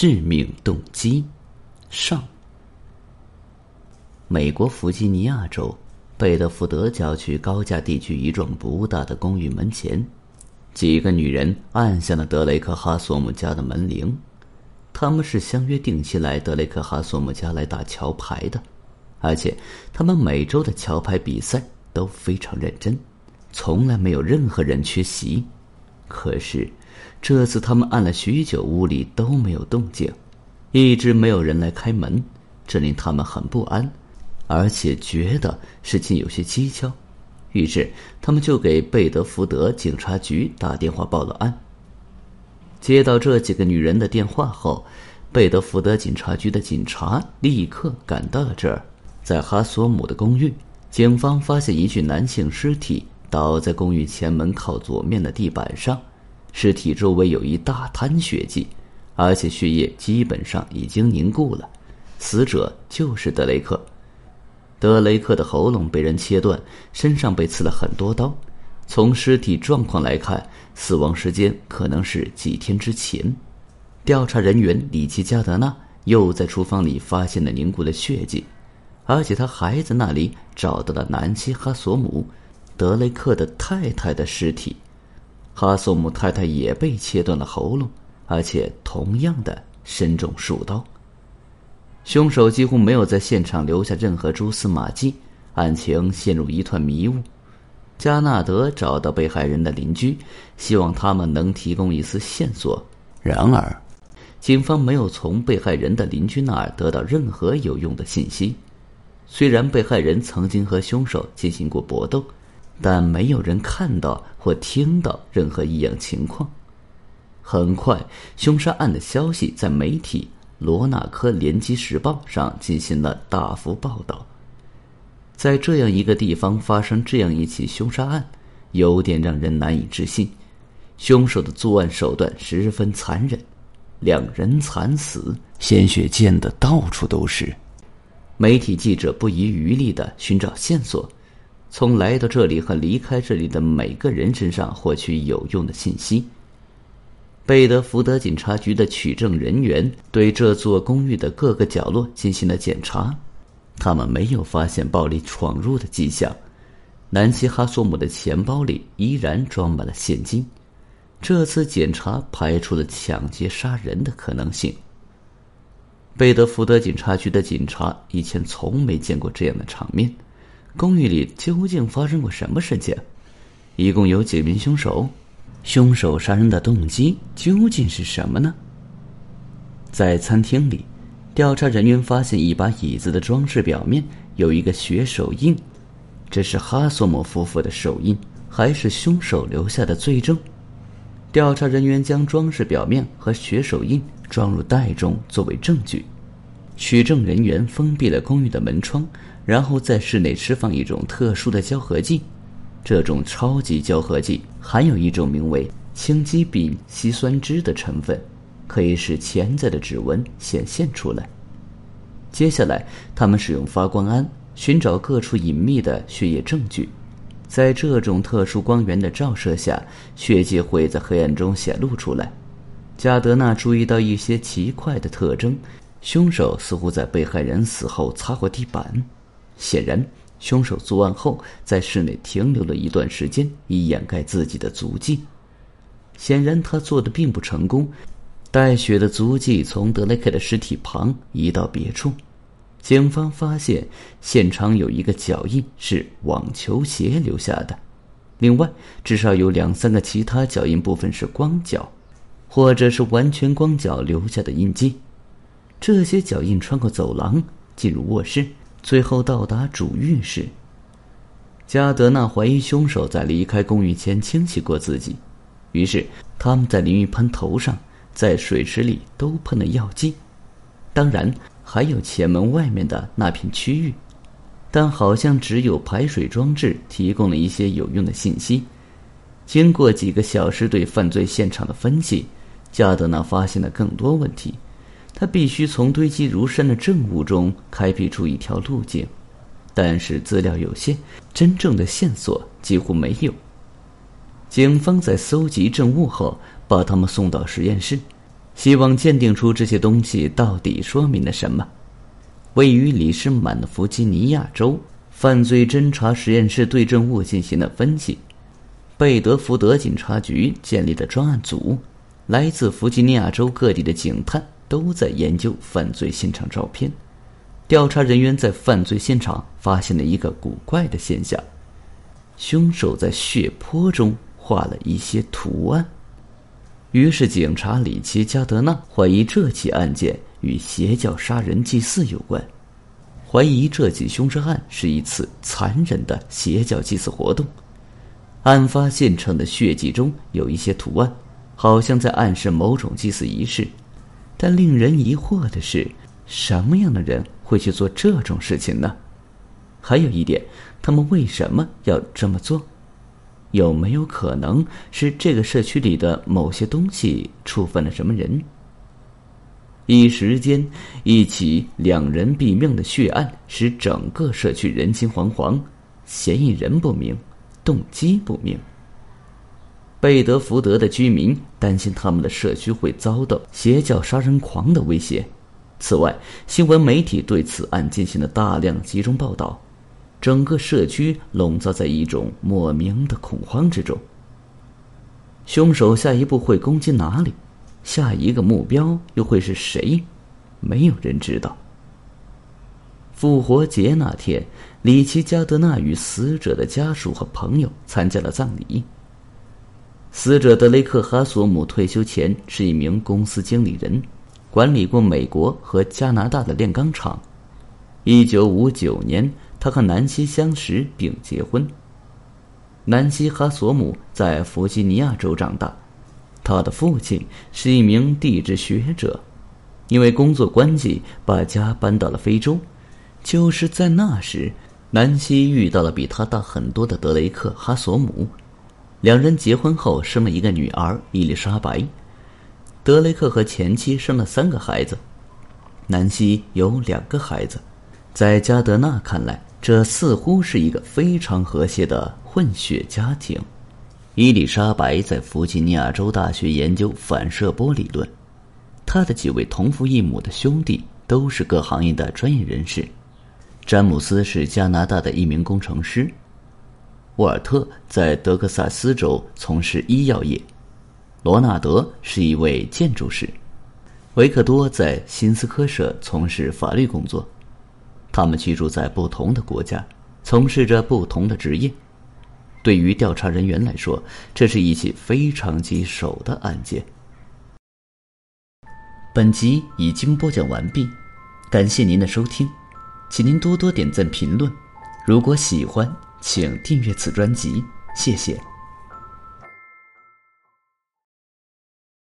致命动机，上。美国弗吉尼亚州贝德福德郊区高架地区一幢不大的公寓门前，几个女人按响了德雷克哈索姆家的门铃。他们是相约定期来德雷克哈索姆家来打桥牌的，而且他们每周的桥牌比赛都非常认真，从来没有任何人缺席。可是，这次他们按了许久，屋里都没有动静，一直没有人来开门，这令他们很不安，而且觉得事情有些蹊跷。于是，他们就给贝德福德警察局打电话报了案。接到这几个女人的电话后，贝德福德警察局的警察立刻赶到了这儿。在哈索姆的公寓，警方发现一具男性尸体。倒在公寓前门靠左面的地板上，尸体周围有一大滩血迹，而且血液基本上已经凝固了。死者就是德雷克。德雷克的喉咙被人切断，身上被刺了很多刀。从尸体状况来看，死亡时间可能是几天之前。调查人员里奇·加德纳又在厨房里发现了凝固的血迹，而且他还在那里找到了南希·哈索姆。德雷克的太太的尸体，哈索姆太太也被切断了喉咙，而且同样的身中数刀。凶手几乎没有在现场留下任何蛛丝马迹，案情陷入一团迷雾。加纳德找到被害人的邻居，希望他们能提供一丝线索。然而，警方没有从被害人的邻居那儿得到任何有用的信息。虽然被害人曾经和凶手进行过搏斗。但没有人看到或听到任何异样情况。很快，凶杀案的消息在媒体《罗纳科联机时报》上进行了大幅报道。在这样一个地方发生这样一起凶杀案，有点让人难以置信。凶手的作案手段十分残忍，两人惨死，鲜血溅得到处都是。媒体记者不遗余力的寻找线索。从来到这里和离开这里的每个人身上获取有用的信息。贝德福德警察局的取证人员对这座公寓的各个角落进行了检查，他们没有发现暴力闯入的迹象。南希·哈索姆的钱包里依然装满了现金，这次检查排除了抢劫杀人的可能性。贝德福德警察局的警察以前从没见过这样的场面。公寓里究竟发生过什么事情？一共有几名凶手？凶手杀人的动机究竟是什么呢？在餐厅里，调查人员发现一把椅子的装饰表面有一个血手印，这是哈索姆夫妇的手印，还是凶手留下的罪证？调查人员将装饰表面和血手印装入袋中作为证据。取证人员封闭了公寓的门窗。然后在室内释放一种特殊的胶合剂，这种超级胶合剂含有一种名为氢基丙烯酸酯的成分，可以使潜在的指纹显现出来。接下来，他们使用发光胺寻找各处隐秘的血液证据，在这种特殊光源的照射下，血迹会在黑暗中显露出来。加德纳注意到一些奇怪的特征，凶手似乎在被害人死后擦过地板。显然，凶手作案后在室内停留了一段时间，以掩盖自己的足迹。显然，他做的并不成功。带血的足迹从德雷克的尸体旁移到别处。警方发现现场有一个脚印是网球鞋留下的，另外至少有两三个其他脚印部分是光脚，或者是完全光脚留下的印记。这些脚印穿过走廊进入卧室。最后到达主浴室。加德纳怀疑凶手在离开公寓前清洗过自己，于是他们在淋浴喷头上、在水池里都喷了药剂，当然还有前门外面的那片区域，但好像只有排水装置提供了一些有用的信息。经过几个小时对犯罪现场的分析，加德纳发现了更多问题。他必须从堆积如山的证物中开辟出一条路径，但是资料有限，真正的线索几乎没有。警方在搜集证物后，把他们送到实验室，希望鉴定出这些东西到底说明了什么。位于里士满的弗吉尼亚州犯罪侦查实验室对证物进行了分析，贝德福德警察局建立的专案组，来自弗吉尼亚州各地的警探都在研究犯罪现场照片。调查人员在犯罪现场发现了一个古怪的现象：凶手在血泊中画了一些图案。于是，警察里奇·加德纳怀疑这起案件与邪教杀人祭祀有关，怀疑这起凶杀案是一次残忍的邪教祭祀活动。案发现场的血迹中有一些图案，好像在暗示某种祭祀仪式。但令人疑惑的是，什么样的人会去做这种事情呢？还有一点，他们为什么要这么做？有没有可能是这个社区里的某些东西触犯了什么人？一时间，一起两人毙命的血案使整个社区人心惶惶，嫌疑人不明，动机不明。贝德福德的居民担心他们的社区会遭到邪教杀人狂的威胁。此外，新闻媒体对此案进行了大量集中报道。整个社区笼罩在一种莫名的恐慌之中。凶手下一步会攻击哪里？下一个目标又会是谁？没有人知道。复活节那天，里奇·加德纳与死者的家属和朋友参加了葬礼。死者德雷克·哈索姆退休前是一名公司经理人，管理过美国和加拿大的炼钢厂。一九五九年。他和南希相识并结婚。南希哈索姆在弗吉尼亚州长大，他的父亲是一名地质学者，因为工作关系把家搬到了非洲。就是在那时，南希遇到了比他大很多的德雷克哈索姆，两人结婚后生了一个女儿伊丽莎白。德雷克和前妻生了三个孩子，南希有两个孩子。在加德纳看来。这似乎是一个非常和谐的混血家庭。伊丽莎白在弗吉尼亚州大学研究反射波理论，她的几位同父异母的兄弟都是各行业的专业人士。詹姆斯是加拿大的一名工程师，沃尔特在德克萨斯州从事医药业，罗纳德是一位建筑师，维克多在新斯科舍从事法律工作。他们居住在不同的国家，从事着不同的职业。对于调查人员来说，这是一起非常棘手的案件。本集已经播讲完毕，感谢您的收听，请您多多点赞评论。如果喜欢，请订阅此专辑，谢谢。